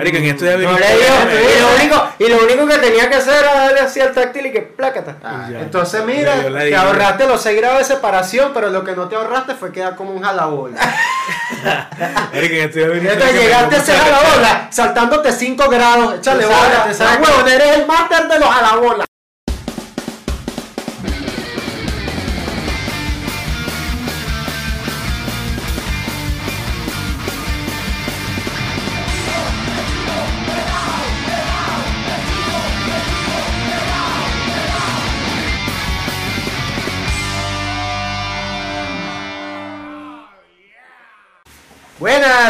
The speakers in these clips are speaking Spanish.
Marico, en esto ya No le dio, y lo, único, y lo único que tenía que hacer era darle así al táctil y que plácata. Ah, Ya. entonces mira, te ahorraste los 6 grados de separación, pero lo que no te ahorraste fue quedar como un jalabola. Marico, en esto ya venía Entonces que llegaste a ese jalabola saltándote 5 grados, échale bola, Ah, huevón, eres el máster de los jalabolas.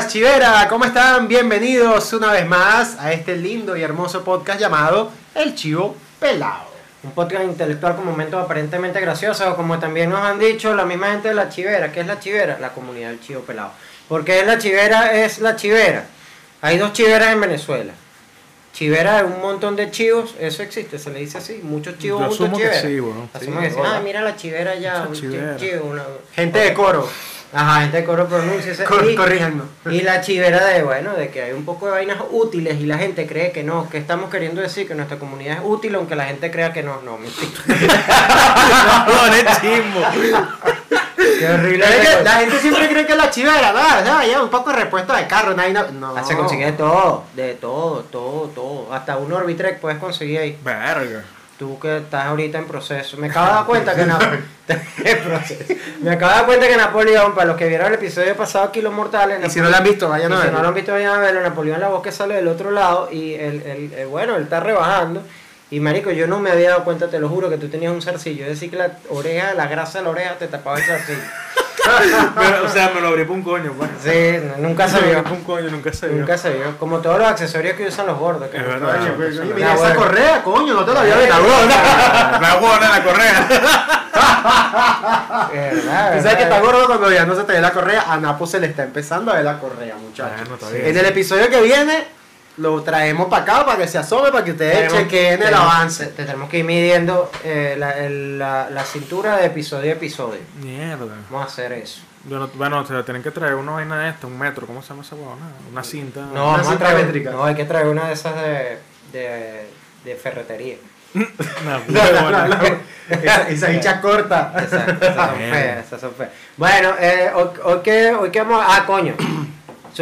Buenas, Chivera, ¿cómo están? Bienvenidos una vez más a este lindo y hermoso podcast llamado El Chivo Pelado. Un podcast intelectual con momentos aparentemente graciosos, como también nos han dicho la misma gente de la chivera. ¿Qué es la chivera? La comunidad del chivo pelado. Porque la chivera es la chivera. Hay dos chiveras en Venezuela. Chivera es un montón de chivos, eso existe, se le dice así. Muchos chivos, muchos que chiveras. sí. Asumo Sí. Ah, mira la chivera ya. Un chivera. chivo, una- Gente de coro, Ajá, gente de coro pronuncia. cor- y, y la chivera de, bueno, de que hay un poco de vainas útiles y la gente cree que no, que estamos queriendo decir que nuestra comunidad es útil aunque la gente crea que no, no, mentira. No, es. Qué horrible. Es que la gente siempre cree que la chivera, no, no, ya un poco de repuesto de carro, no hay na- no. Ah, Se consigue de todo, de todo, todo, todo. Hasta un Orbitrek puedes conseguir ahí. Verga. Tú que estás ahorita en proceso. Me acabo de dar cuenta que Napoleón. Me acabo de dar cuenta que Napoleón, para los que vieron el episodio pasado aquí, Los Mortales. Y si no la han visto, vayan a si verlo. no lo han visto, vayan a verlo. Napoleón la voz que sale del otro lado. Y el, el, el- bueno, él está rebajando. Y marico, yo no me había dado cuenta, te lo juro, que tú tenías un zarcillo. Es decir, que la oreja, la grasa de la oreja te tapaba el zarcillo. Pero, o sea, me lo abrí por un coño, pues. Sí, nunca se vio. un coño, nunca se vio. Nunca se vio. Como todos los accesorios que usan los gordos. que Es no- verdad. Pues, mira esa bueno. correa, coño, no te la había La visto. huevona. La buena, la correa. Verdad, Tú sabes que verdad. está gordo cuando ya no se te ve la correa, a Napo se le está empezando a ver la correa, muchachos. Bueno, bien. En el episodio que viene lo traemos para acá para que se asome, para que ustedes chequen el avance. te- tenemos que ir midiendo eh, la, el- la, la cintura de episodio a episodio. Mierda. Vamos a hacer eso. Yo no- bueno, se tienen que traer una vaina de esta, un metro, ¿cómo se llama esa huevona? Una cinta. No, vamos a cinta traer, métrica. no, hay que traer una de esas de, de, de ferretería. Una No, no, huevona. no, no. Esa, hincha corta. Exacto, esas son feas, esas son feas. Bueno, eh, hoy, hoy que, hoy que vamos a... Ah, coño.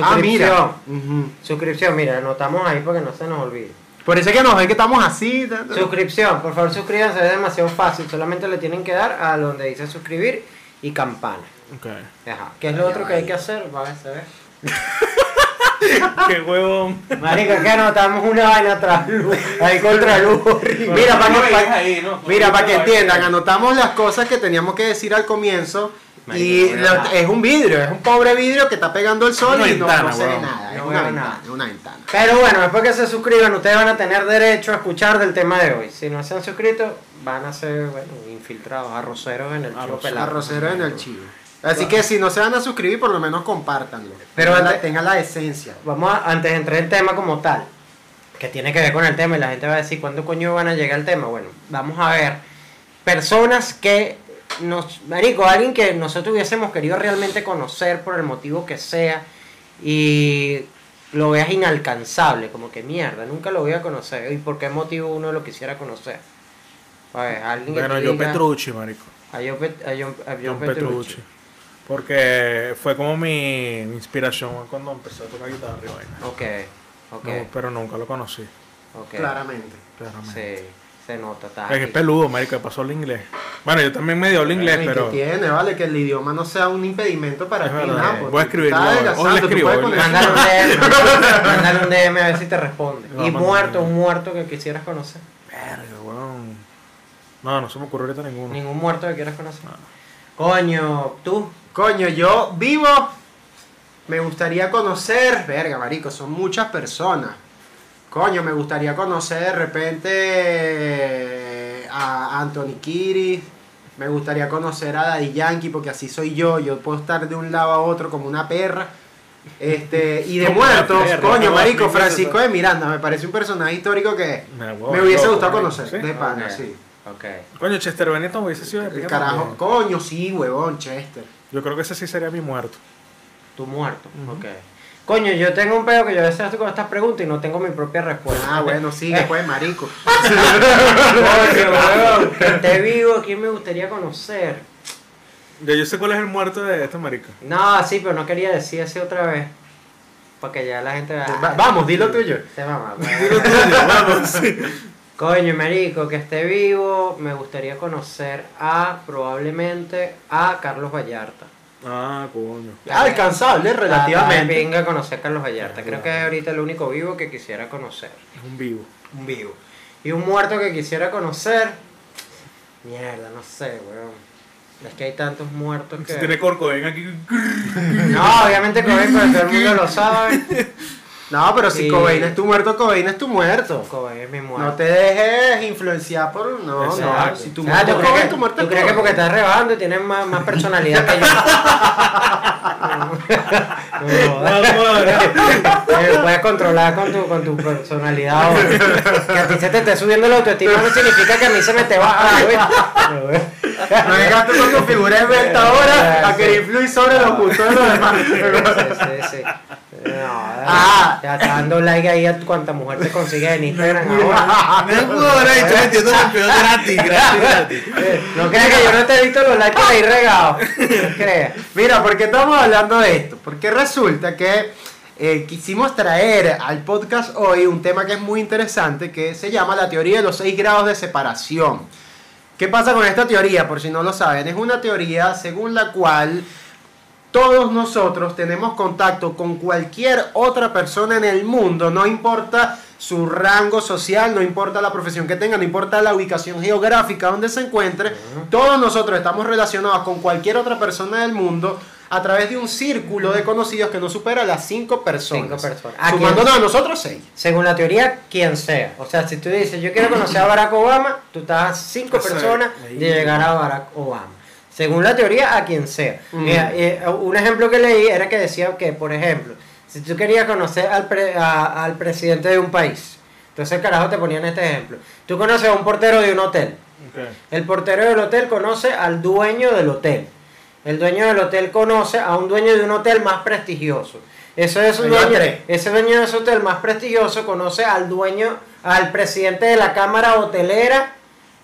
Ah, mira. Suscripción. Suscripción, mira, anotamos ahí para que no se nos olvide. Por eso es que nos ven que estamos así. Suscripción, por favor suscríbanse, es demasiado fácil. Solamente le tienen que dar a donde dice suscribir y campana. Ok. Ajá. ¿Qué es lo otro que hay que hacer? Va a ver. Qué huevón. Marico, es que anotamos una vaina tras luz. Ahí contra luz. Mira, para No que, veas pa- ahí, ¿no? mira, para que entiendan, anotamos las cosas que teníamos que decir al comienzo. Y lo- es un vidrio, es un pobre vidrio que está pegando el sol y no, ventana, no se ve nada. Es No una ventana, nada. es una ventana. Pero bueno, después que se suscriban, ustedes van a tener derecho a escuchar del tema de hoy. Si no se han suscrito, van a ser, bueno, infiltrados, arroceros en el chivo Arroceros. pelado. Arrocero en el chivo. Así que si no se van a suscribir, por lo menos compártanlo. Pero tengan, la, antes- tengan la esencia. Vamos a, antes de entrar en el tema como tal, que tiene que ver con el tema y la gente va a decir cuándo coño van a llegar al tema. Bueno, vamos a ver personas que nos, marico, alguien que nosotros hubiésemos querido realmente conocer por el motivo que sea y lo veas inalcanzable, como que mierda, nunca lo voy a conocer. ¿Y por qué motivo uno lo quisiera conocer? A ver, alguien que Bueno, yo diga- Petrucci, marico. A John, Pet- a John- a John John Petrucci. Petrucci. Porque fue como mi mi inspiración cuando empecé a tocar guitarra y vaina. Ok, ok, No, pero nunca lo conocí, ok. Claramente. claramente. Sí, se nota. está Es que es peludo, marico, que pasó el inglés. Bueno, yo también medio el inglés, ¿Y qué pero... tiene, vale? Que el idioma no sea un impedimento para Es ti, verdad, nada, Voy a escribirlo Hoy le escribo, Mándale un DM, mándale un DM a ver si te responde. Y muerto, un muerto que quisieras conocer. Verga, weón. No, no se me ocurre ahorita ninguno. Ningún muerto que quieras conocer. Coño, tú. Coño, yo vivo. Me gustaría conocer. Verga, marico, son muchas personas. Coño, me gustaría conocer de repente eh, a Anthony Kiris. Me gustaría conocer a Daddy Yankee porque así soy yo. Yo puedo estar de un lado a otro como una perra. Este, y de muertos, perra, coño, marico, Francisco de Miranda, me parece un personaje histórico que Me, hubiese loco, gustado conocer. ¿sí? De pana, Ok. sí. Ok. Coño, Chester Bennington hubiese sido de El carajo, también. coño, sí, huevón, Chester. Yo creo que ese sí sería mi muerto. Tu muerto. Ujú. Ok. Coño, yo tengo un pedo que yo a veces estoy con estas preguntas y no tengo mi propia respuesta. Ah, bueno, sigue, pues, marico. Coño, weón, que esté vivo, ¿quién me gustaría conocer? Ya yo sé cuál es el muerto de esta marica. No, sí, pero no quería decir así otra vez. Porque ya la gente va Va- vamos, dilo tuyo. Se mama, Dilo tuyo, vamos. sí. Coño, marico, que esté vivo, me gustaría conocer a, probablemente, a Carlos Vallarta. Ah, coño. Alcanzable, relativamente. Venga a conocer a Carlos Vallarta. Creo que es ahorita el único vivo que quisiera conocer. Es un vivo. Un vivo. Y un muerto que quisiera conocer. Mierda, no sé, weón. Es que hay tantos muertos que. Si tiene corcoven aquí. No, obviamente Cobain, pero todo el mundo lo sabe. No, pero si Sí. Cobain es tu muerto, Cobain es tu muerto. Cobain es mi muerto. No te dejes influenciar por. No, no. Exacto. Si tu Ah, muerto ¿tú es crees Cobain, que, tu muerto tú es crees que porque estás rebajando y tienes más, más personalidad que yo? No, no, puedes controlar con tu, con tu personalidad. Que a ti se te esté subiendo la autoestima no significa que a mí se me esté bajando. güey. No vengas tú con tu figura esbelta ahora a querer influir sobre los gustos de los demás. Sí, sí, sí. No, Ah. ya está dando like ahí a cuanta mujer te consigue en Instagram ahora. Me pudo haber dicho el peor gratis, gratis, gratis. No creas que yo no te he visto los likes ahí regados. No creas. Mira, ¿por qué estamos hablando de esto? Porque resulta que eh, quisimos traer al podcast hoy un tema que es muy interesante que se llama la teoría de los seis grados de separación. ¿Qué pasa con esta teoría? Por si no lo saben, es una teoría según la cual todos nosotros tenemos contacto con cualquier otra persona en el mundo, no importa su rango social, no importa la profesión que tenga, no importa la ubicación geográfica donde se encuentre, todos nosotros estamos relacionados con cualquier otra persona del mundo a través de un círculo de conocidos que no supera las cinco personas. Cinco personas. ¿A Sumándonos a nosotros seis. Según la teoría, quien sea. O sea, si tú dices, yo quiero conocer a Barack Obama, tú estás a cinco personas de llegar a Barack Obama. Según la teoría, a quien sea. Mm. Mira, eh, un ejemplo que leí era que decía que, por ejemplo, si tú querías conocer al, pre- a- al presidente de un país, entonces carajo te ponían este ejemplo. Tú conoces a un portero de un hotel. El portero del hotel conoce al dueño del hotel. El dueño del hotel conoce a un dueño de un hotel más prestigioso. Eso es un dueño, ese dueño de ese hotel más prestigioso conoce al dueño, al presidente de la cámara hotelera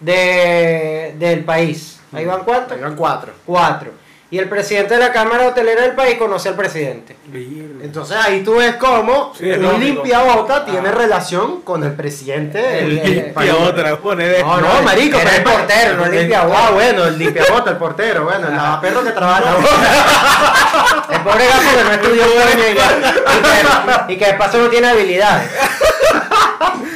de, del país. ¿Ahí van cuántos? Ahí van cuatro. Cuatro. Y el presidente de la cámara hotelera del país conoce al presidente. Entonces ahí tú ves cómo Sí, es un lógico. limpiabota tiene Ah. relación con el presidente del El- del el- país. Y otra, pone de. No, No, marico, pero el portero, no el limpiabota. Ah, bueno, el limpiabota, el portero, bueno, el lavaperro que trabaja. El pobre gato que no estudió coño y, que, y que de paso no tiene habilidades.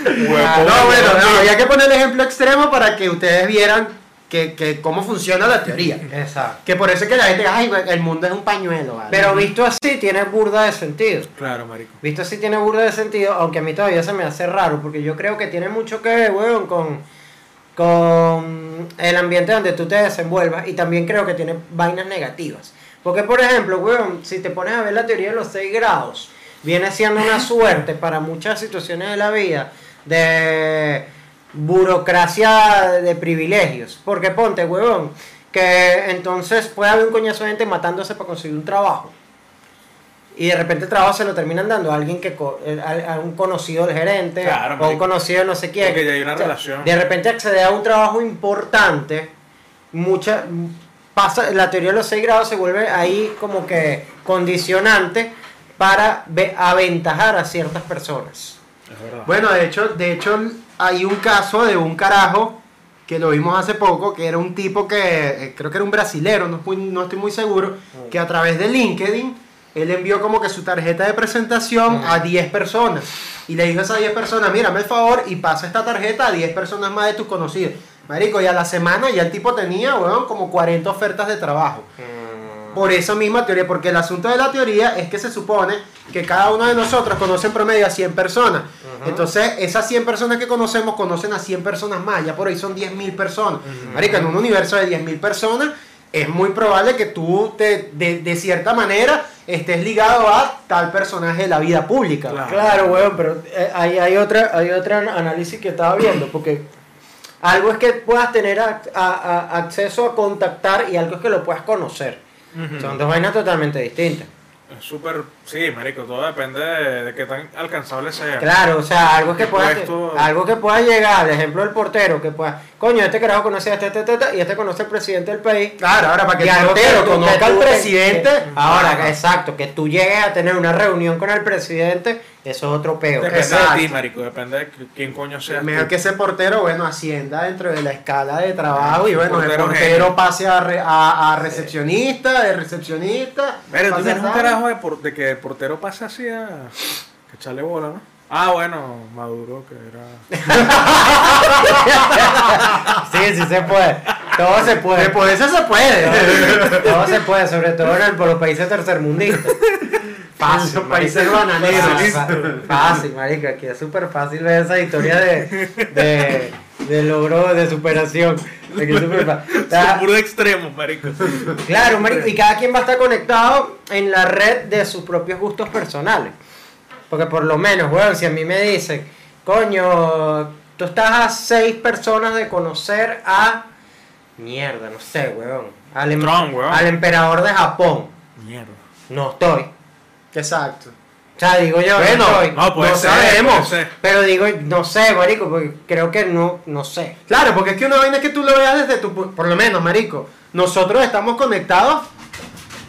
Huevo. No, bueno, no, había que poner el ejemplo extremo para que ustedes vieran que, que cómo funciona la teoría. Exacto. Que por eso es que la gente, ay, el mundo es un pañuelo. ¿vale? Pero visto así tiene burda de sentido. Claro, marico. Visto así tiene burda de sentido, aunque a mí todavía se me hace raro, porque yo creo que tiene mucho que ver, weón, con, con el ambiente donde tú te desenvuelvas y también creo que tiene vainas negativas. Porque, por ejemplo, weón, si te pones a ver la teoría de los 6 grados, viene siendo una suerte para muchas situaciones de la vida de burocracia de privilegios. Porque ponte, weón, que entonces puede haber un coñazo de gente matándose para conseguir un trabajo. Y de repente el trabajo se lo terminan dando a alguien que eh, a, a un conocido del gerente Claro, o a un conocido no sé quién. Hay una O sea, relación. De repente accede a un trabajo importante, mucha pasa la teoría de los seis grados se vuelve ahí como que condicionante para ve- aventajar a ciertas personas. Es verdad. Bueno, de hecho, de hecho, hay un caso de un carajo que lo vimos hace poco, que era un tipo que, eh, creo que era un brasilero, no, estoy muy seguro, que a través de LinkedIn, él envió como que su tarjeta de presentación a 10 personas. Y le dijo a esas 10 personas, mírame el favor y pasa esta tarjeta a 10 personas más de tus conocidos. Marico, y a la semana ya el tipo tenía, weón, como 40 ofertas de trabajo. Por esa misma teoría, porque el asunto de la teoría es que se supone que cada uno de nosotros conoce en promedio a 100 personas. Entonces, esas 100 personas que conocemos conocen a 100 personas más, ya por ahí son 10.000 personas. Marica, en un universo de 10.000 personas, es muy probable que tú, te, de, de cierta manera, estés ligado a tal personaje de la vida pública. Claro. Claro, weón, pero eh, hay, hay, otra, hay otro análisis que estaba viendo, porque algo es que puedas tener ac- a- a- acceso a contactar y algo es que lo puedas conocer. Son dos vainas totalmente distintas. Es súper, sí, marico, todo depende de, de qué tan alcanzable sea. Claro, o sea, algo que pueda, Puesto- algo que pueda llegar, el ejemplo del portero, que pueda, coño, este carajo conoce a este, este, este, este, y este conoce al presidente del país. Claro, ahora para que Y el portero conozca al presidente. que- ahora, exacto, que tú llegues a tener una reunión con el presidente, eso es otro peo. Depende Exacto. de ti, marico, depende de quién coño sea. Mejor que ese portero, bueno, ascienda dentro de la escala de trabajo y bueno, el Portero genio. pase a, re- a, a recepcionista, de recepcionista. Pero tú pase tienes un carajo de, por- de que el portero pasa así a que echarle bola, ¿no? Ah, bueno, Maduro, que era. Sí, sí se puede. Todo se puede. Después eso se puede. Todo se puede, sobre todo en el- por los países tercermundistas. Fácil, Esos países bananeros. Fácil, fácil, marica, aquí es súper fácil ver esa historia de, de, de logro, de superación. Que es fácil. Puro extremos, marico. Claro, marico, y cada quien va a estar conectado en la red de sus propios gustos personales. Porque por lo menos, weón, si a mí me dicen, coño, tú estás a seis personas de conocer a... Mierda, no sé, weón. Al, em- Trump, weón. al emperador de Japón. Mierda. No estoy. Exacto. O sea, digo yo, Bueno, no estoy. No, puede No ser, sabemos. puede ser. Pero digo, no sé, marico, porque creo que no, no sé. Claro, porque es que una vaina es que tú lo veas desde tu... pu- Por lo menos, marico, nosotros estamos conectados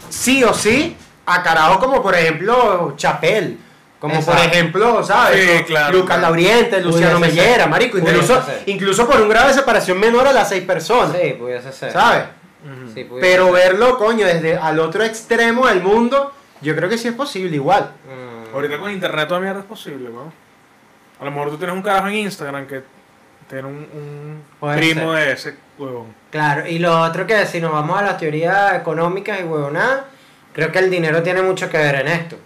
sí o sí a carajos como por ejemplo Chapel. Como por ejemplo, ¿sabes? Sí, claro, Lucas claro. Lauriente, Luciano ser. Mellera, marico. Incluso, incluso por un grado de separación menor a las seis personas. Sí, pudiese ser. ¿Sabes? Sí, pudiese Pero ser. verlo, coño, desde al otro extremo del mundo, yo creo que sí es posible igual. Mm. Ahorita con internet toda mierda es posible, weón. A lo mejor tú tienes un carajo en Instagram que tiene un, primo ser. de ese huevón. Claro, y lo otro que si nos vamos a las teorías económicas y huevonadas, creo que el dinero tiene mucho que ver en esto.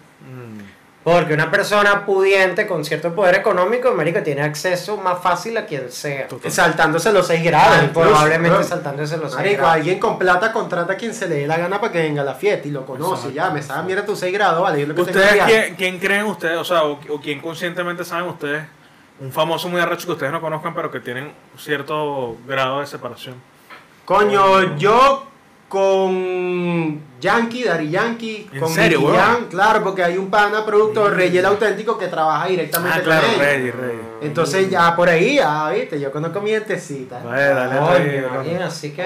Porque una persona pudiente con cierto poder económico, marico, tiene acceso más fácil a quien sea. Total. Saltándose los seis grados. Ah, incluso, probablemente saltándose los seis Marico, grados. alguien con plata contrata a quien se le dé la gana para que venga a la fiesta y lo conoce. Ya, me sabe, mira tus 6 grados, vale. Yo lo que ¿Ustedes quién, quién creen ustedes, o sea, o, o quién conscientemente saben ustedes, un famoso muy arrecho que ustedes no conozcan, pero que tienen cierto grado de separación? Coño, yo con Yankee, Dari Yankee, ¿En con serio, Nicky claro, porque hay un pana productor, Rey el auténtico, que trabaja directamente Ah, claro, con ellos. Rey, Rey. Entonces ya por ahí, ya viste, yo conozco mi gentecita. Dale, dale, alguien así que,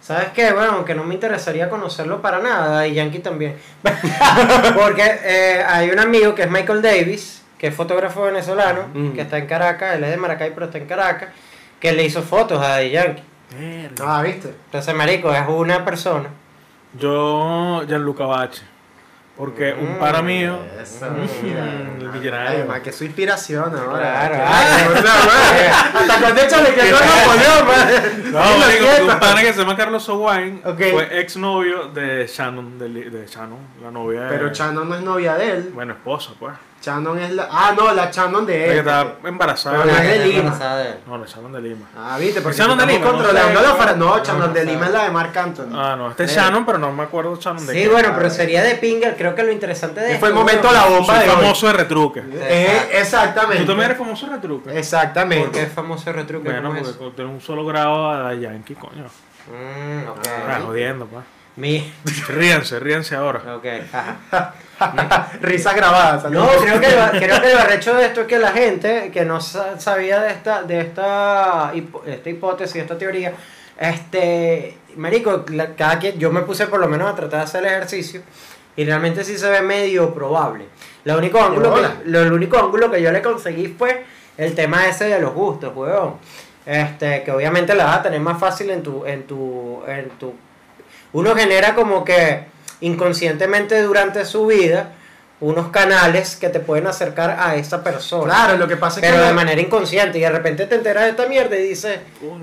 ¿sabes qué? Bueno, aunque no me interesaría conocerlo para nada, y Yankee también. Porque eh, hay un amigo que es Michael Davis, que es fotógrafo venezolano, Mm. que está en Caracas, él es de Maracay, pero está en Caracas, que le hizo fotos a Daddy Yankee. Ah, viste. Entonces, marico, es una persona. Yo, Gianluca Bache. Porque un Mm, para mío, Eso, Mm, mira. el millonario. Además que su inspiración ahora. Claro, Hasta cuando échale que no Napoleón. No, siento. un pana que se llama Carlos Owain Ok. fue exnovio de Shannon, de, de Shannon, la novia de... Pero Shannon no es novia de él. Bueno, esposa, pues. Shannon es la. Ah, no, la Shannon de La que él. estaba embarazada. Pero no es de Está Lima. embarazada de él. No, la Shannon de Lima. Ah, viste, porque Shannon de Lima, no controlando sé. la fara- No, No, Shannon no de. Lima es la de Marc Anthony. Ah, no, este es Eh. Shannon, pero no me acuerdo Shannon de Sí, qué. bueno, pero sería de Pinger. Creo que lo interesante de fue el momento la bomba de famoso de retruque. Eh, exactamente. ¿Tú también eres famoso de retruque? Exactamente. ¿Por qué es famoso el retruque? Bueno, ¿Cómo es porque eso? tiene un solo grado a Yankee, coño. Mm, ok. Ah, jodiendo, pues. Mi... Ríense, ríense ahora. Ok, ajá. Risa grabada. No, creo que, el- creo que el arrecho de esto es que la gente que no sa- sabía de esta, de esta, esta hipótesis, esta teoría, este, marico, cada quien, yo me puse por lo menos a tratar de hacer el ejercicio y realmente sí se ve medio probable. Lo único ángulo que, lo, el único ángulo que yo le conseguí fue el tema ese de los gustos, weón. Este, que obviamente la vas a tener más fácil en tu, en tu, en tu uno genera como que inconscientemente durante su vida unos canales que te pueden acercar a esa persona. Claro, lo que pasa es Pero que. de manera inconsciente y de repente te enteras de esta mierda y dices,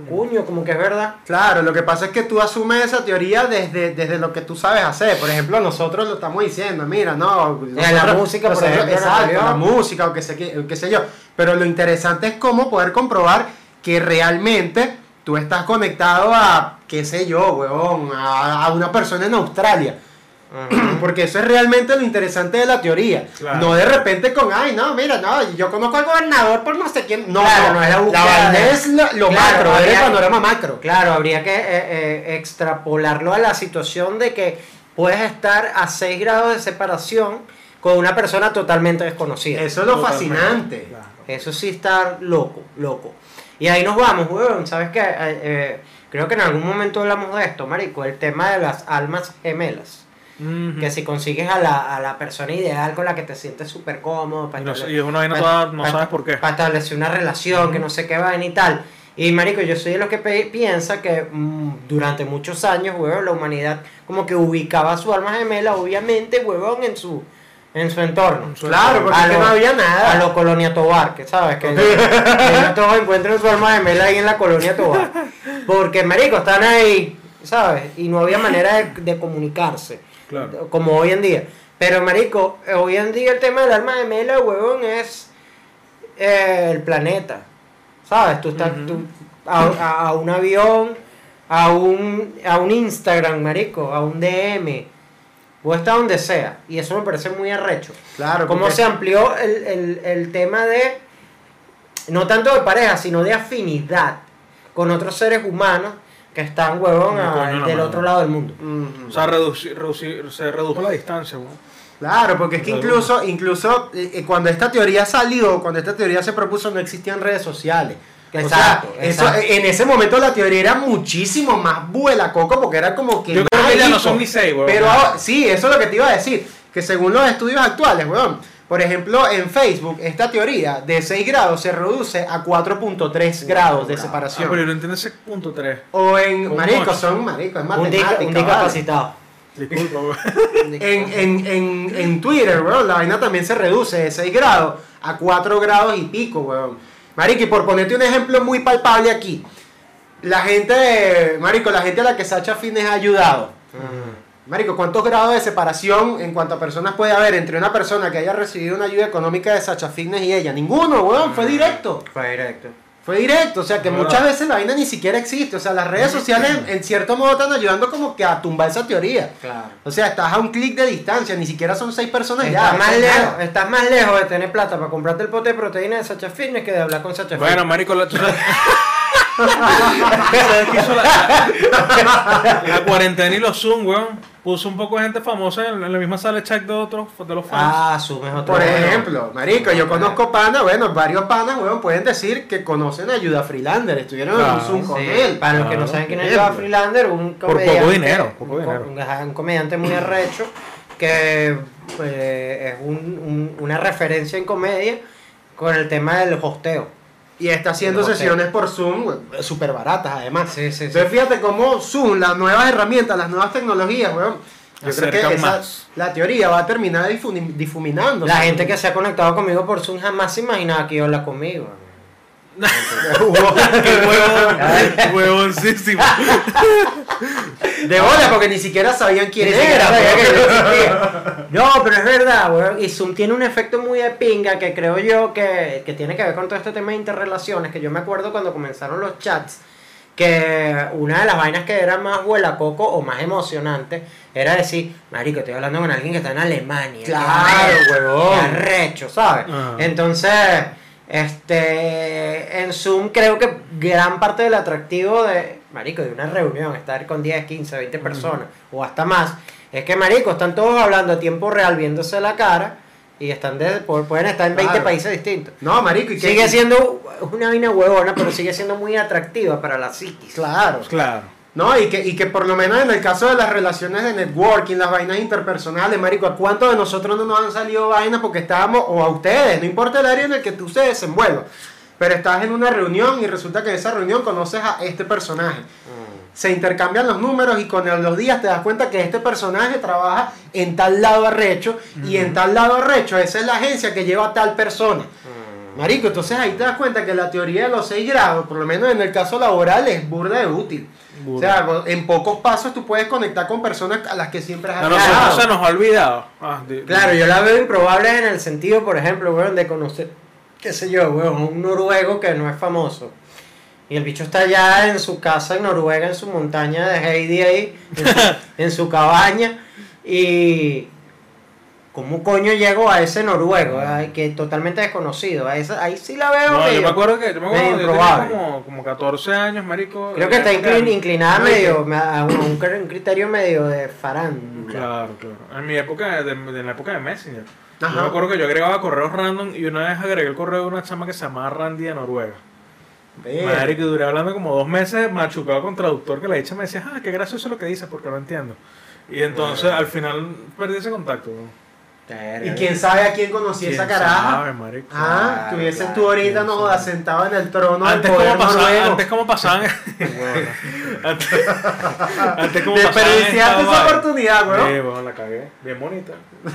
cuño, como que es verdad. Claro, lo que pasa es que tú asumes esa teoría desde, desde lo que tú sabes hacer. Por ejemplo, nosotros lo estamos diciendo, mira, no. la nosotros- música, por nosotros- ejemplo, Exacto, la música o qué sé, qué, qué sé yo. Pero lo interesante es cómo poder comprobar que realmente tú estás conectado a, qué sé yo, huevón, a, a una persona en Australia. Porque eso es realmente lo interesante de la teoría. Claro. No de repente con, ay, no, mira, no, yo conozco al gobernador por no sé quién. No, Claro, no, no es la búsqueda vaina de- es lo, lo Claro, macro, es el habría- panorama macro. Claro, habría que eh, eh, extrapolarlo a la situación de que puedes estar a 6 grados de separación con una persona totalmente desconocida. Eso es lo Totalmente. fascinante. Claro. Eso sí está loco, loco. Y ahí nos vamos, weón. ¿Sabes qué? Eh, eh, creo que en algún momento hablamos de esto, marico. El tema de las almas gemelas. Que si consigues a la, a la persona ideal con la que te sientes súper cómodo. Y no sé- estable- y es una vaina toda- no sabes por qué. Para establecer una relación, que no sé qué vaina y tal. Y marico, yo soy de los que piensa que mm, durante muchos años, huevón, la humanidad como que ubicaba a su alma gemela, obviamente, huevón, en su, en su entorno. Claro, porque lo- no había nada. A lo Colonia Tobar, que sabes, que ellos todos encuentran su alma gemela ahí en la Colonia Tobar. Porque, marico, están ahí, ¿sabes? Y no había manera de, de comunicarse, Claro. como hoy en día. Pero, marico, hoy en día el tema del alma gemela, huevón, es eh, el planeta. ¿Sabes? Tú estás Ujú. tú- a, a- un avión, a un, a un Instagram, marico, a un DM, o está donde sea. Y eso me parece muy arrecho. Claro, Cómo porque- se amplió el, el- el tema de, no tanto de pareja, sino de afinidad con otros seres humanos que están, huevón, a- del otro lado del mundo. O sea, reduci- reduci- se redujo la distancia, weón. Claro, porque es que incluso, incluso eh, eh, cuando esta teoría salió, cuando esta teoría se propuso, no existían redes sociales. Exacto, o sea, eso, exacto. en ese momento la teoría era muchísimo más vuela coco porque era como que. Yo creo que ya no son ni seis, weón. Pero ahora- sí, eso es lo que te iba a decir. Que según los estudios actuales, weón. Por ejemplo, en Facebook, esta teoría de 6 grados se reduce a 4.3 grados de Ah, separación. pero yo no entiendo ese punto 3. o en. ¿Cómo Marico, son marico, es matemática. un vale. discapacitado. Disculpa. En, en, en, en Twitter, weón, la vaina también se reduce de 6 grados a 4 grados y pico, weón. Marico, y por ponerte un ejemplo muy palpable aquí, la gente, Marico, la gente a la que Sacha Fitness ha ayudado. Marico, ¿cuántos grados de separación en cuanto a personas puede haber entre una persona que haya recibido una ayuda económica de Sacha Fitness y ella? Ninguno, weón, fue directo. Fue directo. Fue directo, o sea que muchas veces la vaina ni siquiera existe. O sea, las redes sociales en cierto modo están ayudando como que a tumbar esa teoría. Claro. O sea, estás a un clic de distancia, ni siquiera son seis personas ya. Estás más, eso es lejos, nada. estás más lejos de tener plata para comprarte el pote de proteína de Sacha Fitness que de hablar con Sacha Bueno, Fitness. marico, la, tú sabes, ¿Sabes qué hizo la, la cuarentena y los Zoom, weón. Puso un poco de gente famosa en, en la misma sala de chat de otros de los fans. Ah, asumes otro. Por ejemplo, marico, yo conozco panas, bueno, varios panas, weón, pueden decir que conocen a Ayuda Freelander, estuvieron en un Claro, Zoom con él. Para los que no Claro. saben quién es. Joao Freelander, un Por poco comediante. dinero, poco un, dinero. un- comediante muy arrecho que eh, es un- un- una referencia en comedia con el tema del hosteo. Y está haciendo sesiones por Zoom, súper baratas además. Sí, sí, sí. Entonces fíjate cómo Zoom, las nuevas herramientas, las nuevas tecnologías, weón. Yo creo que esa- la teoría va a terminar difuminando. La gente que se ha conectado conmigo por Zoom jamás se imaginaba que iba a hablar conmigo. ¡Qué huevón! ¡Huevoncísimo! De bola, porque ni siquiera sabían quién Ni siquiera era. sabía que. No, pero es verdad, weón. Y Zoom tiene un efecto muy de pinga que creo yo que, que tiene que ver con todo este tema de interrelaciones. Que yo me acuerdo cuando comenzaron los chats, que una de las vainas que era más huela coco o más emocionante era decir, Marico, estoy hablando con alguien que está en Alemania. Claro, huevón. Arrecho, ¿sabes? Ajá. Entonces, este, en Zoom creo que gran parte del atractivo de, marico, de una reunión, estar con 10, 15, 20 personas o hasta más, es que, marico, están todos hablando a tiempo real, viéndose la cara y están de- pu- pueden estar en 20 Claro. países distintos. No, marico, y Sigue siendo una vaina huevona, pero sigue siendo muy atractiva para la psiquis. Claro. Claro. No, y que, y que por lo menos en el caso de las relaciones de networking, las vainas interpersonales, marico, ¿a cuántos de nosotros no nos han salido vainas porque estábamos, o a ustedes, no importa el área en el que tú se desenvuelva, pero estás en una reunión y resulta que en esa reunión conoces a este personaje. Se intercambian los números y con los días te das cuenta que este personaje trabaja en tal lado arrecho y en tal lado arrecho esa es la agencia que lleva a tal persona. Marico, entonces ahí te das cuenta que la teoría de los 6 grados, por lo menos en el caso laboral, es burda de útil. O sea, en pocos pasos tú puedes conectar con personas a las que siempre has hablado. nosotros se nos ha olvidado. Ah, de- Claro, yo la veo improbable en el sentido, por ejemplo, weón, de conocer, qué sé yo, weón, un noruego que no es famoso. Y el bicho está allá en su casa en Noruega, en su montaña de Heidi ahí, en su, en su cabaña. Y, ¿Cómo coño llego a ese noruego? Ay, que totalmente desconocido. A esa- ahí sí la veo. No, yo me acuerdo que yo, me acuerdo medio que yo tenía como, como 14 años, marico. Creo que está inclin- inclinada No, medio a un, un cri- un criterio medio de farándula. Claro, claro. En mi época, de, de la época de Messenger. Ajá. Yo me acuerdo que yo agregaba correos random y una vez agregué el correo de una chama que se llamaba Randy de Noruega. Verga. Madre, que duré hablando como dos meses machucado con traductor que la dicha me decía, ah, qué gracioso lo que dices porque no entiendo. Y entonces al final perdí ese contacto. ¿no? Y quién sabe a quién conocí esa ¿Quién caraja. sabe, marico? Ah, Claro, tuvieses claro, tú ahorita quién no sentado en el trono Antes del poder como, pasaba, noruego. antes como pasaban antes, antes como pasaban Desperdiciaste esa oportunidad, weón. Sí, bueno, la cagué. Bien bonita.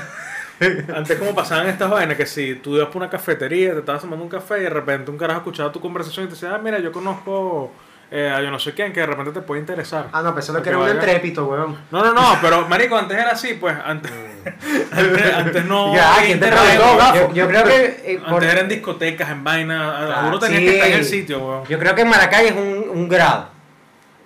Antes como pasaban estas vainas que si tú ibas por una cafetería, te estabas tomando un café y de repente un carajo escuchaba tu conversación y te decía, ah, mira, yo conozco eh, a yo no sé quién que de repente te puede interesar. Ah, no, lo que era un entrépito, weón. No, no, no, pero marico, antes era así, pues, antes, antes, antes no... Ya, había ¿quién te internet? Yo, yo creo que. eh, por- Antes eran discotecas, en vaina, Claro, seguro tenías sí. que estar en el sitio, weón. Yo creo que en Maracay es un, un grado.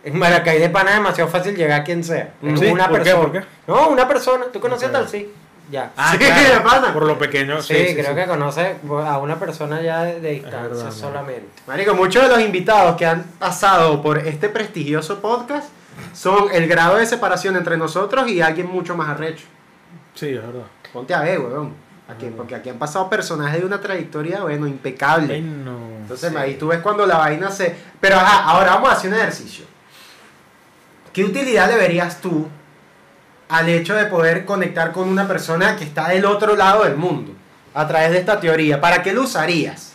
En Maracay de pana es demasiado fácil llegar a quien sea. Es Sí, una ¿por qué? persona. ¿Por qué? No, una persona. ¿Tú conoces Ok. a tal? Sí. Ya. Ah, Sí, claro, de pana. Por lo pequeño, sí, sí, sí, creo sí. que conoce a una persona ya de, de distancia solamente. Marico, muchos de los invitados que han pasado por este prestigioso podcast son el grado de separación entre nosotros y alguien mucho más arrecho. Sí, es verdad. Ponte a ver, weón. Aquí, porque aquí han pasado personajes de una trayectoria, bueno, impecable. Ay, no. Entonces Sí. ahí tú ves cuando la vaina se... Pero ajá, ahora vamos a hacer un ejercicio. ¿Qué utilidad le verías tú al hecho de poder conectar con una persona que está del otro lado del mundo a través de esta teoría? ¿Para qué lo usarías?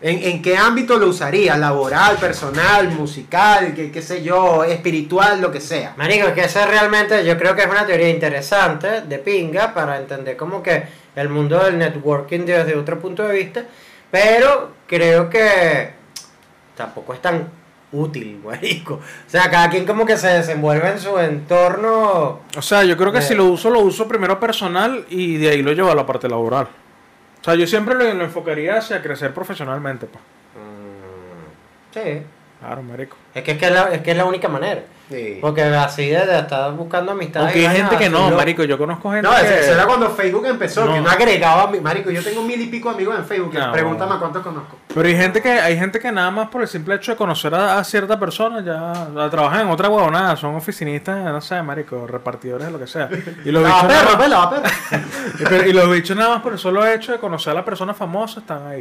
¿En, qué ámbito lo usarías? ¿Laboral, personal, musical, qué, sé yo, espiritual, lo que sea? Marico, que esa realmente yo creo que es una teoría interesante de pinga para entender como que el mundo del networking desde otro punto de vista, pero creo que tampoco es tan útil, marico. O sea, cada quien como que se desenvuelve en su entorno. O sea, yo creo que Eh. si lo uso, lo uso primero personal y de ahí lo llevo a la parte laboral. O sea, yo siempre lo, lo enfocaría hacia crecer profesionalmente, pues. Sí. Claro, marico. Es que es, que es, la, es que es la única manera. Sí. Porque así de, de estar buscando amistades. Aunque y hay gente que no, marico. Yo conozco gente No, que... eso, era cuando Facebook empezó, No. que no agregaba, marico, yo tengo mil y pico amigos en Facebook, que No. pregúntame a cuántos conozco. Pero hay gente que hay gente que nada más por el simple hecho de conocer a, a cierta persona ya trabajan en otra huevonada, son oficinistas, no sé, marico, repartidores, lo que sea. Y los bichos nada perro, más- pues, pero- y los bichos nada más por el solo hecho de conocer a la persona famosa están ahí.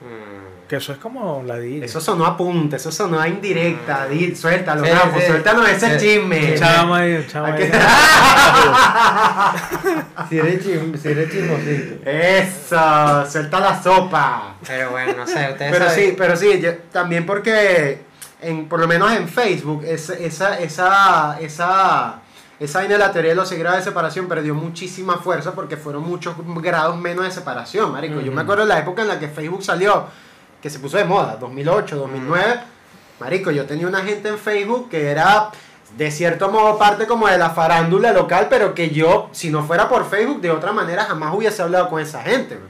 Mm. Que eso es como ladilla. Eso sonó a punta, eso sonó a indirecta, di, suéltalo, Sí, Rafa, sí. suéltanos ese Sí. chisme. Chama ahí, chama ahí. Si eres, chim- si eres chismosito. Eso, suelta la sopa. Pero bueno, no sé, ustedes Pero saben. sí, pero sí, yo- también porque en, por lo menos en Facebook, es- esa, esa, esa, esa vaina de la teoría de los seis grados de separación perdió muchísima fuerza porque fueron muchos grados menos de separación, marico. Yo me acuerdo de la época en la que Facebook salió, que se puso de moda, 2008, 2009. Marico, yo tenía una gente en Facebook que era de cierto modo parte como de la farándula local, pero que yo, si no fuera por Facebook, de otra manera jamás hubiese hablado con esa gente. bro.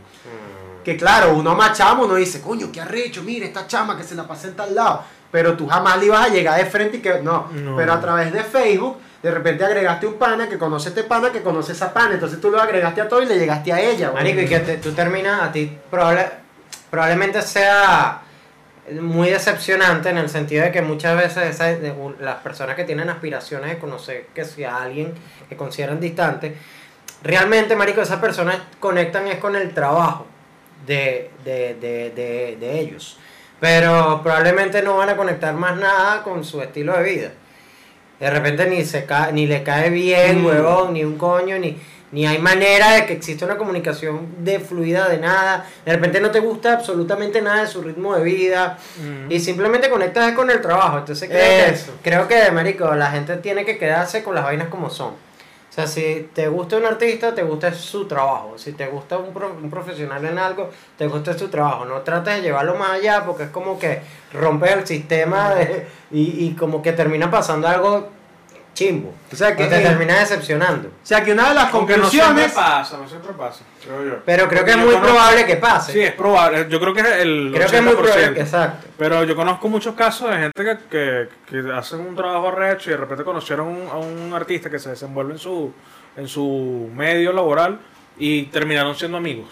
Que claro, uno más chamo, uno dice, coño, qué arrecho, mire esta chama que se la pasé en tal lado. Pero tú jamás le ibas a llegar de frente y que no. No. Pero a través de Facebook, de repente agregaste un pana que conoce este pana que conoce esa pana. Entonces tú lo agregaste a todo y le llegaste a ella. Marico, y que te- tú terminas, a ti probable- probablemente sea muy decepcionante en el sentido de que muchas veces esa- de- un- las personas que tienen aspiraciones de conocer que sea alguien que consideran distante, realmente, marico, esas personas conectan es con el trabajo de, de, de, de, de ellos. Pero probablemente no van a conectar más nada con su estilo de vida. De repente ni se ca- ni le cae bien, Mm. huevón, ni un coño, ni, ni hay manera de que exista una comunicación de fluida de nada. De repente no te gusta absolutamente nada de su ritmo de vida Mm. y simplemente conectas con el trabajo. Entonces creo Eso. que, creo que, marico, la gente tiene que quedarse con las vainas como son. O sea, si te gusta un artista, te gusta su trabajo. Si te gusta un, pro- un profesional en algo, te gusta su trabajo. No trates de llevarlo más allá porque es como que rompes el sistema de- y, y como que termina pasando algo chimbo. O sea que, te eh, termina decepcionando. o sea que una de las Aunque no siempre conclusiones. pasa, no siempre pasa, creo yo. Pero creo que es muy conozco- probable que pase. Sí, es probable. Yo creo que es el creo que es muy 80%. probable. Exacto. Pero yo conozco muchos casos de gente que, que, que hacen un trabajo arrecho y de repente conocieron un- a un artista que se desenvuelve en su en su medio laboral y terminaron siendo amigos.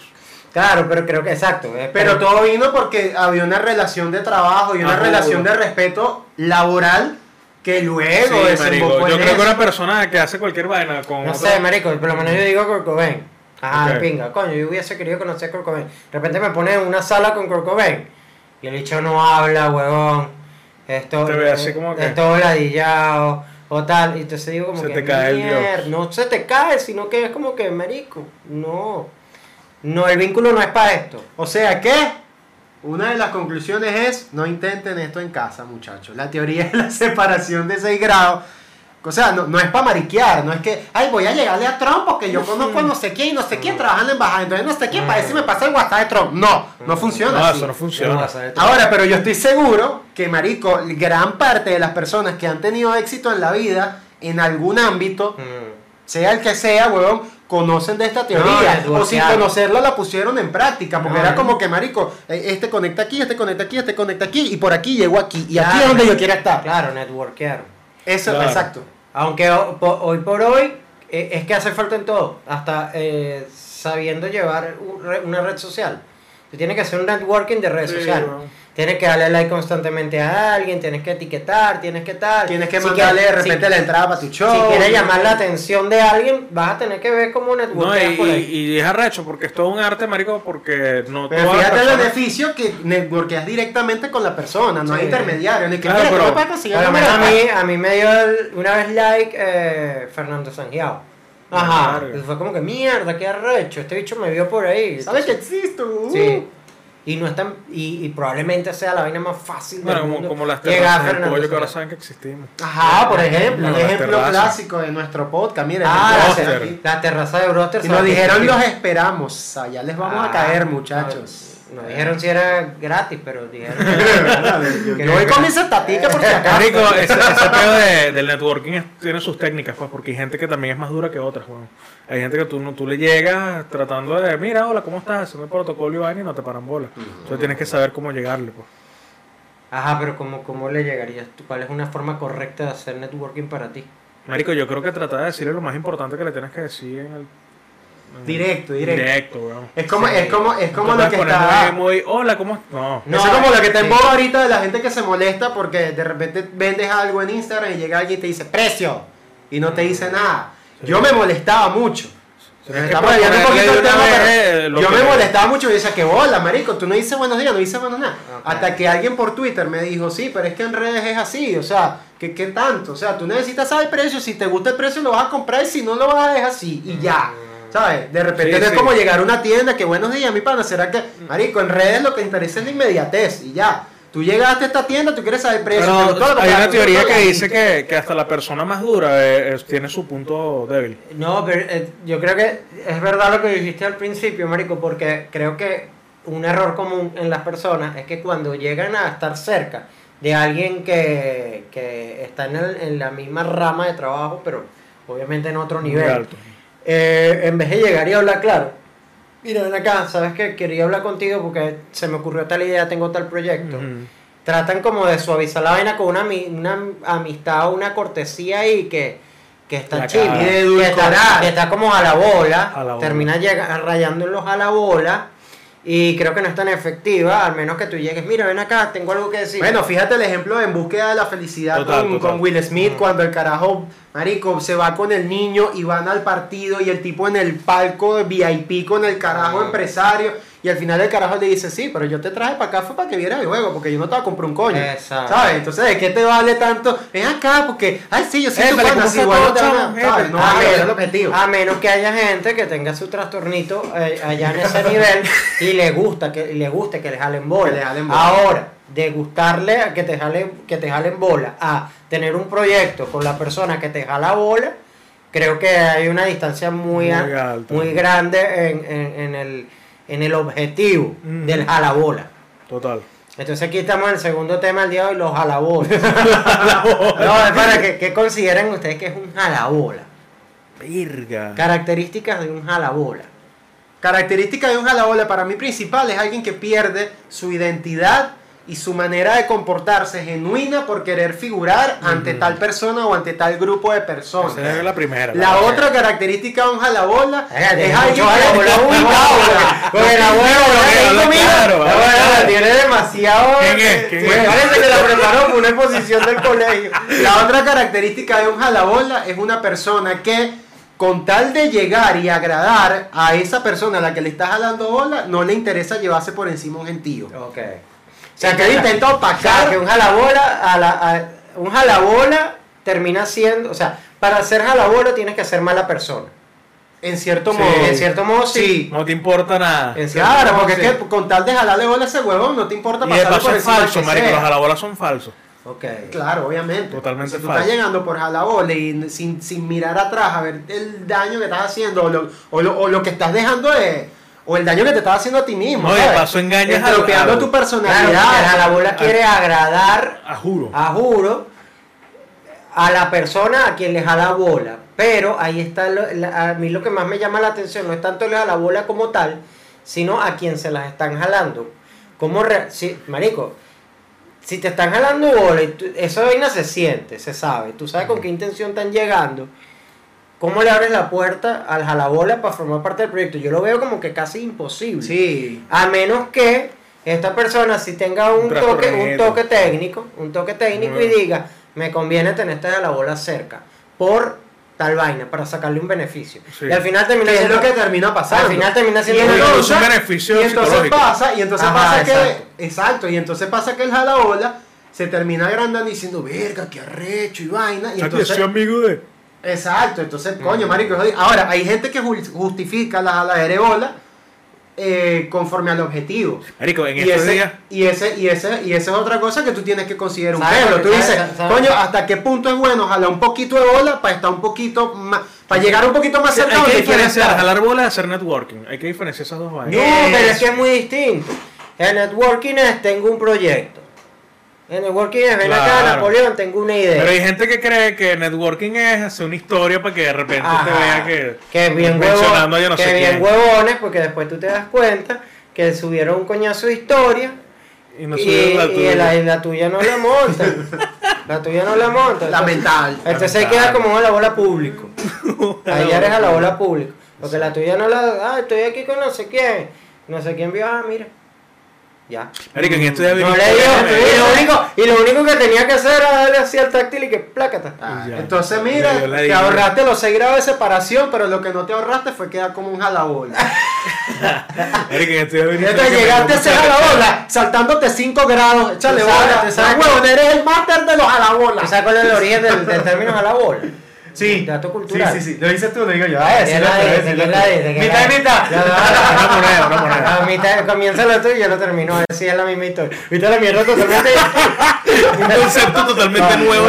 Claro, pero creo que exacto. eh, Pero todo vino porque había una relación de trabajo y una Ah, relación de respeto laboral que luego Sí, marico, yo creo que una persona que hace cualquier vaina con No otro- sé, marico, por lo menos yo digo Kurt Cobain. Ajá, Ok. de pinga. Coño, yo hubiese querido conocer a Kurt Cobain. De repente me ponen en una sala con Kurt Cobain. Y el bicho no habla, huevón. Esto, Te ve así como que- Es todo ladillado. O tal. Y entonces digo como Se que. te cae el. No se te cae, sino que es como que, marico. No. No, el vínculo no es para esto. O sea que una de las conclusiones es no intenten esto en casa, muchachos. La teoría es la separación de 6 grados. O sea, no, no es para mariquear, no es que, ay, voy a llegarle a Trump porque yo conozco a no sé quién y no sé quién trabaja en la embajada, entonces no sé quién, para ver si me pasa el WhatsApp de Trump. No, no funciona No, así. eso no funciona. Ahora, pero yo estoy seguro que, marico, gran parte de las personas que han tenido éxito en la vida, en algún ámbito, Mm. sea el que sea, huevón, conocen de esta teoría. No, o sin conocerla la pusieron en práctica. Porque No, era como que, marico, eh, este conecta aquí, este conecta aquí, este conecta aquí, y por aquí llego aquí. Y aquí es donde yo quiero estar. Claro, networkear. Eso, Claro. exacto. Aunque hoy por hoy eh, es que hace falta en todo, hasta eh, sabiendo llevar una red social. Tú tienes que hacer un networking de redes Sí, sociales. bueno. Tienes que darle like constantemente a alguien, tienes que etiquetar, tienes que tal. Tienes que Si mandarle de repente si- la entrada para tu show. Si quieres llamar la atención de alguien, vas a tener que ver cómo No, networkear y, por ahí. y- y es arrecho porque es todo un arte, marico, porque no Pero todas las fíjate el beneficio que networkeas directamente con la persona, no hay Sí. intermediario. Ni que Claro, mira, tú pero- conseguir a mí, a mí me dio el- una vez like eh, Fernando Sangiao. Ajá. Verga. Y fue como que mierda, qué arrecho. Este bicho me vio por ahí. ¿Sabes que existo? Uh. Sí. Y no es tan, y, y probablemente sea la vaina más fácil Bueno, del como, mundo como las terrazas del pollo que ahora saben que existimos. Ajá, por ejemplo, Bueno, un ejemplo clásico de nuestro podcast. Mira, Ah, la, terraza de Broster. Y nos dijeron los esperamos. Allá les vamos a Ah, caer, muchachos. Nos dijeron si era gratis, pero dijeron. yo, yo voy con mis estaticas por si acaso. Marico, ese, ese pedo de- del networking es- tiene sus técnicas, pues, porque hay gente que también es más dura que otras, weón. Hay gente que tú, no- tú le llegas tratando de, mira, hola, ¿cómo estás? Haciendo el protocolo y vaina y no te paran bola. Entonces tienes que saber cómo llegarle, pues. Ajá, pero ¿cómo, ¿cómo le llegarías tú? ¿Cuál es una forma correcta de hacer networking para ti? Marico, yo creo que tratar de decirle lo más importante que le tienes que decir en el... Directo, directo. Directo, weón. Es como, Sí. es como, es como lo que está. Muy, hola, ¿cómo? No. No, eso es como lo que está en sí. boga ahorita de la gente que se molesta porque de repente vendes algo en Instagram y llega alguien y te dice precio y no te dice nada. Yo me molestaba mucho. Un poquito el tema, pero yo me molestaba mucho y decía que bola, marico, tú no dices buenos días, no dices buenos nada. Ok. Hasta que alguien por Twitter me dijo, sí, pero es que en redes es así, o sea, ¿qué, qué tanto? O sea, tú necesitas saber el precio, si te gusta el precio lo vas a comprar y si no lo vas a dejar así y ya. ¿Sabes? De repente Sí, es sí. como llegar a una tienda que buenos días, mi pana, será que, marico, en redes lo que interesa es la inmediatez y ya. Tú llegaste a esta tienda, tú quieres saber precio. Pero lo hay una te teoría que dice que, que hasta la persona más dura eh, es- tiene su punto débil. No, pero eh, yo creo que es verdad lo que dijiste al principio, Marico, porque creo que un error común en las personas es que cuando llegan a estar cerca de alguien que, que está en, el- en la misma rama de trabajo, pero obviamente en otro Muy nivel, alto. Eh, en vez de llegar y hablar claro, mira, ven acá, sabes que quería hablar contigo porque se me ocurrió tal idea, tengo tal proyecto. Tratan como de suavizar la vaina con una, una amistad o una cortesía ahí que, que está. Y de que está, que está como a la bola, A la bola. termina llega, rayando en los a la bola y creo que no es tan efectiva, al menos que tú llegues, mira, ven acá, tengo algo que decir. Bueno, fíjate el ejemplo En búsqueda de la felicidad Total, con, total. con Will Smith, cuando el carajo, marico, se va con el niño y van al partido y el tipo en el palco de VIP con el carajo Ah. empresario y al final el carajo le dice, sí, pero yo te traje para acá fue para que vieras el juego, porque yo no te voy a comprar un coño. Exacto. ¿Sabes? Entonces, ¿de qué te vale tanto? Ven acá, porque, ay, sí, yo soy tu Épale, pana, ¿cómo sí, está bueno, todo, te van a-. No, a, menos, el objetivo. a menos que haya gente que tenga su trastornito eh, allá en ese nivel y le gusta que y le guste que le jalen bola. Que le jalen bola. Ahora, de gustarle a que te jalen que te jalen bola a tener un proyecto con la persona que te jala bola, creo que hay una distancia muy Muy alta. muy grande en, en- en el en el objetivo Ujú. del jalabola. Total. Entonces aquí estamos en el segundo tema del día de hoy, los jalabolas. no, es para que, que consideren ustedes que es un jalabola. Virga. Características de un jalabola. Característica de un jalabola para mí principal es alguien que pierde su identidad y su manera de comportarse genuina por querer figurar ante tal persona o ante tal grupo de personas. Esa es la primera. La otra característica de un jalabola Fíjate, es alguien que ubicado, porque la abuela la tiene demasiado. ¿Quién es? ¿Quién Sí, es? Parece que la preparó una exposición del colegio. La otra característica de un jalabola es una persona que con tal de llegar y agradar a esa persona a la que le está jalando bola, no le interesa llevarse por encima un gentío. Ok. O sea, que él intenta O sea, opacar que un jalabola, a la, a- un jalabola termina siendo, o sea, para ser jalabola tienes que ser mala persona. en cierto Sí. modo. En cierto modo sí. Sí. No te importa nada. Claro, modo, porque sí. es que con tal de jalarle bola a ese huevón, no te importa paso por es encima al falso, que marico. sea. Los jalabolas son falsos. Ok. Claro, obviamente. Totalmente si tú falso. estás llegando por jalabola y sin, sin mirar atrás a ver el daño que estás haciendo o lo, o lo, o lo que estás dejando de... O el daño que te estás haciendo a ti mismo. No, ¿sabes? paso engañas al- Estropeando al- tu Claro, personalidad. porque el jalabola quiere agradar A juro. a juro a la persona a quien le jala bola. Pero ahí está, lo- la- a mí lo que más me llama la atención no es tanto le jala bola como tal, sino a quien se las están jalando. Re- si, marico, si te están jalando bola, y tú- esa vaina se siente, se sabe, tú sabes con qué intención están llegando. ¿Cómo le abres la puerta al jalabola para formar parte del proyecto? Yo lo veo como que casi imposible. Sí. A menos que esta persona si tenga un Un toque, un toque técnico, un toque técnico y diga, me conviene tener esta de la bola cerca por tal vaina, para sacarle un beneficio. Sí. Y al final termina Que es siendo lo que termina pasando. Al final termina Y siendo incluso cosa- un beneficio y entonces pasa, y entonces Ajá, pasa que, exacto. y entonces pasa que el jalabola se termina agrandando diciendo, verga, qué arrecho y vaina, y entonces, amigo de. Exacto, entonces, coño, marico, ahora, hay gente que ju- justifica la jaladera de bola eh, conforme al objetivo. Marico, en Y estos ese, días. y ese, y ese, y esa es otra cosa que tú tienes que considerar un pelo. Tú dices, ¿Sabes? coño, ¿hasta qué punto es bueno jalar un poquito de bola para estar un poquito más, para llegar un poquito más cerca Hay que diferenciar jalar bola de hacer networking. Hay que diferenciar esas dos No, vainas. pero es que es muy distinto. El networking es tengo un proyecto. El networking es ven acá. Napoleón, tengo una idea. Pero hay gente que cree que networking es hacer una historia para que de repente Ajá. te vea que. que bien mencionando no que sé bien huevones, porque después tú te das cuenta que subieron un coñazo de historia Y no y, la y tuya. la, y la tuya no la montan. la tuya no la montan. Lamentable. Entonces ahí queda como a la bola público. Ahí eres a la bola público. Porque la tuya no la. Ah, estoy aquí con no sé quién. No sé quién vio. Ah, mira. Ya. Marico, en vi No le dio. Y lo, único, y lo único que tenía que hacer era darle así al táctil y que plácata. Ah, ya. entonces mira, te ahorraste los 6 grados de separación, pero lo que no te ahorraste fue quedar como un jalabola. Marico, en vi una Entonces llegaste a mucha jalabola, saltándote 5 grados, échale bola. tú sabes huevón, eres el máster de los ¿Tú jalabolas. sabes cuál es el origen del, del término a la bola? Sí, Dato cultural. Sí, sí, sí. Lo dices tú, lo digo yo. ¿De Ah, sí, lo dice? sí, ¿De lo quién la Mitad la y mitad. Una moneda, una moneda. A mitad, comienza lo tuyo y yo lo termino. Así es la misma historia. Viste la mierda totalmente. Un concepto totalmente nuevo.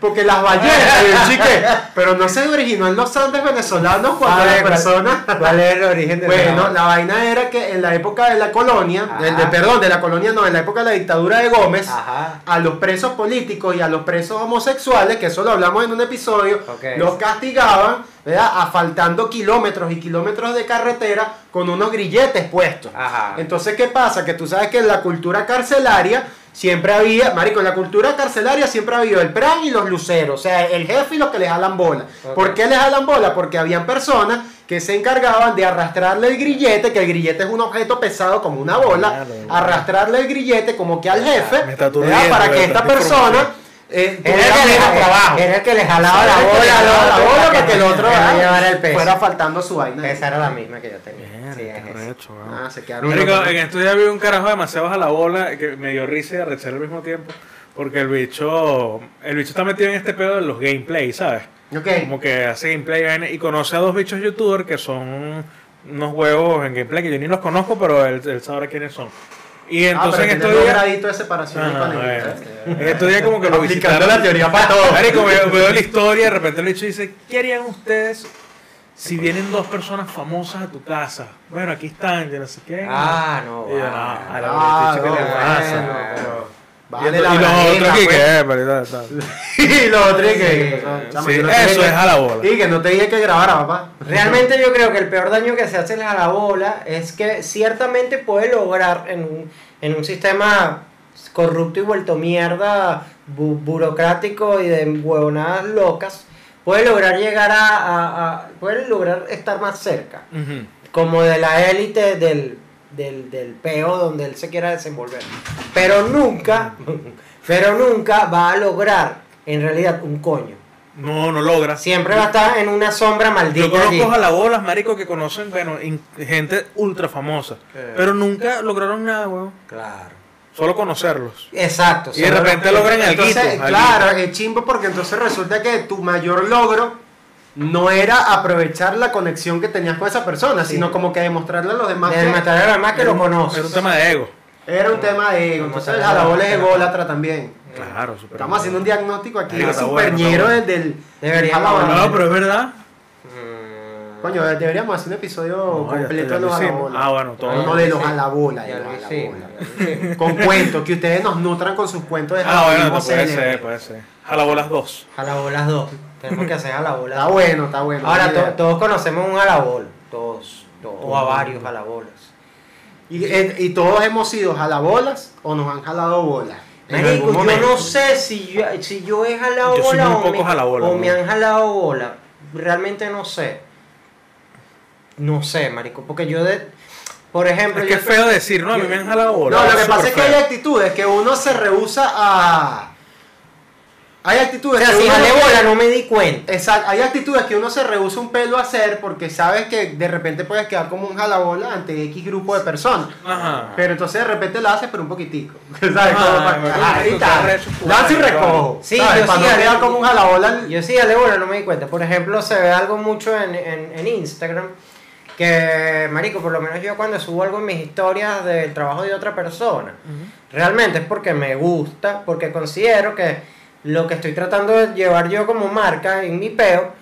porque las ballenas, chique, pero no se originó en los Andes venezolanos cuando las ¿cuál- personas ¿Cuál es el origen de Bueno, la vaina era que en la época de la colonia, de- perdón, de la colonia no, en la época de la dictadura de Gómez, Ajá. a los presos políticos y a los presos homosexuales, que eso lo hablamos en un episodio, Ok. los castigaban, ¿verdad? Asfaltando kilómetros y kilómetros de carretera con unos grilletes puestos. Ajá. Entonces, ¿qué pasa? Que tú sabes que en la cultura carcelaria siempre había, marico, en la cultura carcelaria siempre ha habido el PRAN y los luceros, o sea, el jefe y los que le jalan bola. Ok. ¿Por qué le jalan bola? Porque habían personas que se encargaban de arrastrarle el grillete, que el grillete es un objeto pesado como una bola, arrastrarle el grillete como que al jefe, ¿verdad? para que esta persona eh, Era el, que le, trabajo. era el que le jalaba la Era que bola, jalaba al la bola para que el otro que ah, el fuera faltando su vaina. Esa era la misma que yo tenía. Mierda, Sí, es weón. Ah, se quedaron Marico, en estos días vi un carajo demasiado a la bola que me dio risa y arrechar al mismo tiempo. Porque el bicho, el bicho está metido en este pedo de los gameplay, ¿sabes? Ok. Como que hace gameplay y conoce a dos bichos youtubers que son unos huevos en gameplay que yo ni los conozco, pero él, él sabrá quiénes son. Y entonces ah, en estos días. de separación Ajá, ¿eh? En estos días como que lo visitaron. la teoría para todo. Marico, veo, veo la historia, de repente el bicho dice, ¿qué harían ustedes si vienen dos personas famosas a tu casa? Bueno, aquí están, yo no sé qué. Ah, no. Y yo, no, ah. a la Ah, bicho, ¿qué le no, pasa? bueno, pero Y, vale y los otros que, pues. ¿qué? Y los otros que eso es a la bola. Y que no te dije que grabara, papá. Realmente yo creo que el peor daño que se hace a la bola es que ciertamente puede lograr en un, en un sistema corrupto y vuelto mierda, bu- burocrático y de huevonadas locas, puede lograr llegar a, a- a- puede lograr estar más cerca, como de la élite del, del, del peo donde él se quiera desenvolver. Pero nunca, pero nunca va a lograr en realidad un coño. No, no logra. Siempre va a estar en una sombra maldita. Yo allí. conozco jalabolas, marico, que conocen, bueno, gente ultra famosa. Eh. Pero nunca lograron nada, weón. Claro. Solo conocerlos. Exacto. Y de repente logran alguito, claro, es chimbo porque entonces resulta que tu mayor logro no era aprovechar la conexión que tenías con esa persona, Sí. sino como que demostrarle a los demás De que matar a los demás que lo conocen. Era un tema de ego. era un tema de ego. Entonces el jalabola es claro. ególatra también. Claro, súper Estamos haciendo un diagnóstico aquí Marico, está super bueno, del, del Deberíamos. No, pero es verdad. Mm, Coño, deberíamos hacer un episodio No, completo de los jalabola. Ah, bueno, todo. No, de los hicimos. Con cuentos, que ustedes nos nutran con sus cuentos de Ah, bueno, puede ser, puede ser. Jalabolas 2. Jalabolas dos. Tenemos que hacer jalabolas. Está bueno, está bueno. Ahora to- todos conocemos un jalabol. Todos. to- o a varios jalabolas. Y, eh, y todos hemos sido jalabolas o nos han jalado bolas. Marico, yo no sé si yo, si yo he jalado Yo bola o, me, jalabola, o ¿no? me han jalado bola. Realmente no sé. No sé, marico. Porque yo de... Por ejemplo... Es que yo- es feo decir, ¿no? A mí me han jalado bolas. No, lo que pasa es que hay actitudes que uno se rehúsa a. Hay O actitudes sea, que si uno no- bola no me di cuenta. Exacto, hay actitudes que uno se rehúsa un pelo a hacer porque sabes que de repente puedes quedar como un jalabola ante X grupo de personas. Ajá. Pero entonces de repente la haces, pero un poquitico. ¿Sabes? Ajá, Como para Lanzo y recojo. Sí, ¿sabes? yo para sí no quedar como un jalabola. Yo sí jalé bola, no me di cuenta. Por ejemplo, se ve algo mucho en, en, en Instagram. Que, marico, por lo menos yo cuando subo algo en mis historias del trabajo de otra persona, realmente es porque me gusta, porque considero que lo que estoy tratando de llevar yo como marca en mi peo,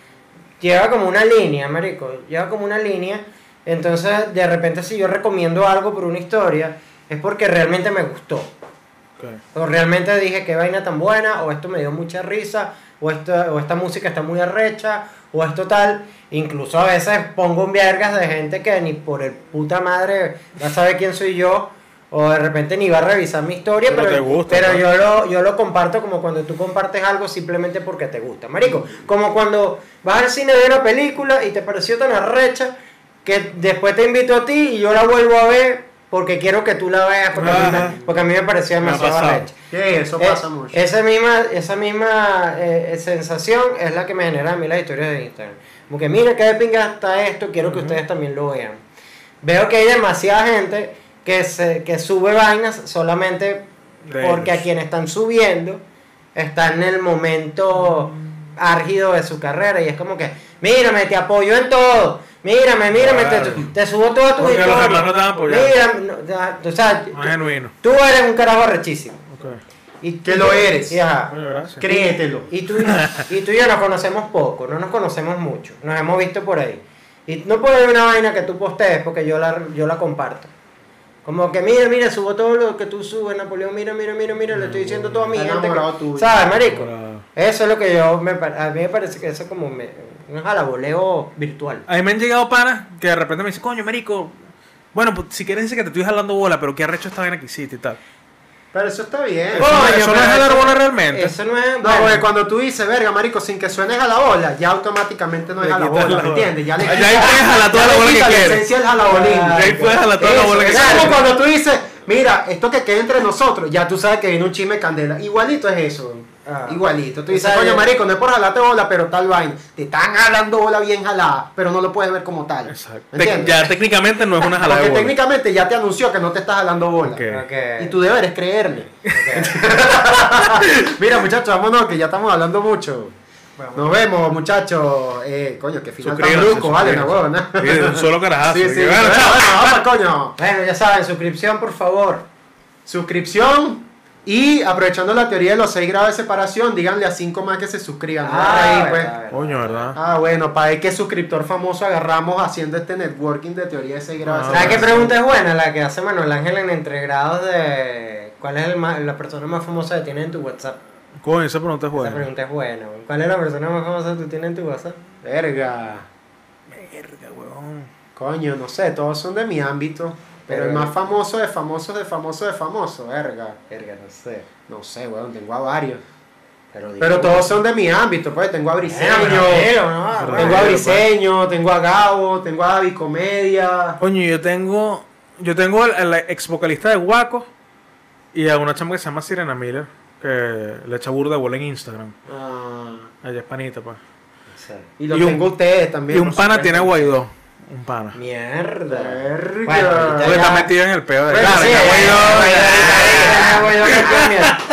lleva como una línea, marico, lleva como una línea. Entonces, de repente, si yo recomiendo algo por una historia, es porque realmente me gustó. O realmente dije qué vaina tan buena, o esto me dio mucha risa, o, esto, o esta música está muy arrecha, o esto tal. Incluso a veces pongo vergas de gente que ni por el puta madre va a saber quién soy yo, o de repente ni va a revisar mi historia, Pero pero, te gusta, pero ¿no? yo, lo, yo lo comparto como cuando tú compartes algo simplemente porque te gusta. Marico, como cuando vas al cine a ver una película y te pareció tan arrecha que después te invito a ti y yo la vuelvo a ver porque quiero que tú la veas, porque, a mí, me- porque a mí me pareció demasiado arrecha. Sí, eso Eh, pasa mucho. Esa misma, esa misma eh, sensación es la que me genera a mí las historias de Instagram. Como que mira qué de pinga está esto, quiero que ustedes también lo vean. Veo que hay demasiada gente que, se, que sube vainas solamente De porque a ellos. quien están subiendo está en el momento árgido de su carrera y es como que, mírame, te apoyo en todo. Mírame, mírame, te, Claro. te subo todas tus Porque los historias. demás no te van a apoyar. Mira, no, ya, o sea, Más genuino. tú eres un carajo arrechísimo. Y Que lo eres. Y, ajá. Créetelo. Y tú, y tú y yo nos conocemos poco, no nos conocemos mucho, nos hemos visto por ahí. Y no puede haber una vaina que tú postees porque yo la, yo la comparto. Como que mira, mira, subo todo lo que tú subes, Napoleón, mira, mira, mira, mira, le estoy diciendo a toda mi gente. que- tuyo. ¿Sabes, marico? Eso es lo que yo, me, a mí me parece que eso es como me- un jalaboleo virtual. A mí me han llegado panas que de repente me dicen, coño, marico, bueno, pues si quieres decir que te estoy jalando bola, pero qué arrecho esta vaina que hiciste y tal. Pero eso está bien. Eso no- eso no es jalar bola realmente. Eso no es. No, bueno, porque cuando tú dices, verga, marico, sin que suenes a la bola, ya automáticamente no es Le a la quitas bola, la ¿me entiendes? Ya le Ya ahí quitas- puedes jalar toda ya la le bola que quitas la quieres. esencia del jalabolismo. Ya ahí puedes jalar toda la Eso, bola que es quieres. como cuando tú dices, mira, esto que queda entre nosotros, ya tú sabes que viene un chisme candela. Igualito es eso. Ah. Igualito. Tú dices, coño, marico, no es por jalarte bola, pero tal vaina. Te están jalando bola bien jalada, pero no lo puedes ver como tal. Exacto. Ya técnicamente no es una jalada Porque de bola. técnicamente ya te anunció que no te estás jalando bola. Y tú deberes creerle. Mira, muchachos, vámonos, que ya estamos hablando mucho. Nos vemos, muchachos. Eh, coño, que final tan brusco, vale, una suscríbanse. huevona. Un solo carajazo. Sí, sí, bueno, bueno, vamos, coño. Bueno, ya saben, suscripción, por favor. Suscripción. Y aprovechando la teoría de los 6 grados de separación, díganle a 5 más que se suscriban. ¿no? Ah, Ahí, verdad, pues. verdad. Coño, ¿verdad? Ah, bueno, para ver qué suscriptor famoso agarramos haciendo este networking de teoría de 6 grados Ah, de ¿Sabes qué separación. pregunta es buena? La que hace Manuel Ángel en entregrados de. ¿Cuál es el más- la persona más famosa que tienes en tu WhatsApp? Coño, esa pregunta es Esa buena. pregunta es buena. ¿Cuál es la persona más famosa que tú tienes en tu WhatsApp? Verga. Verga, weón. Coño, no sé, todos son de mi ámbito. Pero el más famoso de famosos de famosos de famoso, verga. Verga, no sé. No sé, weón, tengo a varios. Pero, Pero todos son de mi ámbito, pues. Tengo a Briseño. No, tengo a Briseño, tengo a Gabo, tengo a David Comedia. Coño, yo tengo. Yo tengo al, al ex vocalista de Waco y a una chama que se llama Sirena Miller, que le echa burda de bola en Instagram. Ah, Ella es panita, pues. y lo Y un- tengo a ustedes también. Y un pana tiene a Guaidó. Un pana. Mierda. Verga. Bueno, ya- está metido en el pedo de. Bueno, Claro, sí, eh, Guaidó-.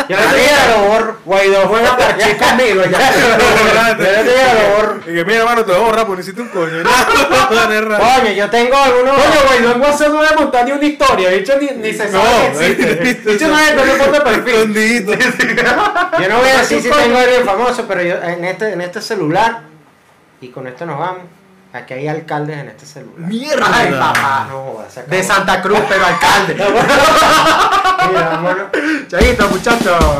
Yo no te digo lo borro. Guaidó juega parche conmigo ya. Yo no te digo lo borro. Y que mira, hermano, te voy a borrar porque hiciste un coño. Coño, yo tengo algunos. Coño, Guaidó en WhatsApp no debe montar ni una historia. Dicho ni, ni se sabe No, que existe. listo. Dicho no es no foto de perfil. Yo no voy a decir si tengo a alguien famoso, pero yo en este, en este celular, y con esto nos vamos, aquí hay alcaldes en este celular. Mierda. Ay, papá. No jodas. De Santa Cruz, pero alcalde. Mira, vámonos. Chaito, muchachos.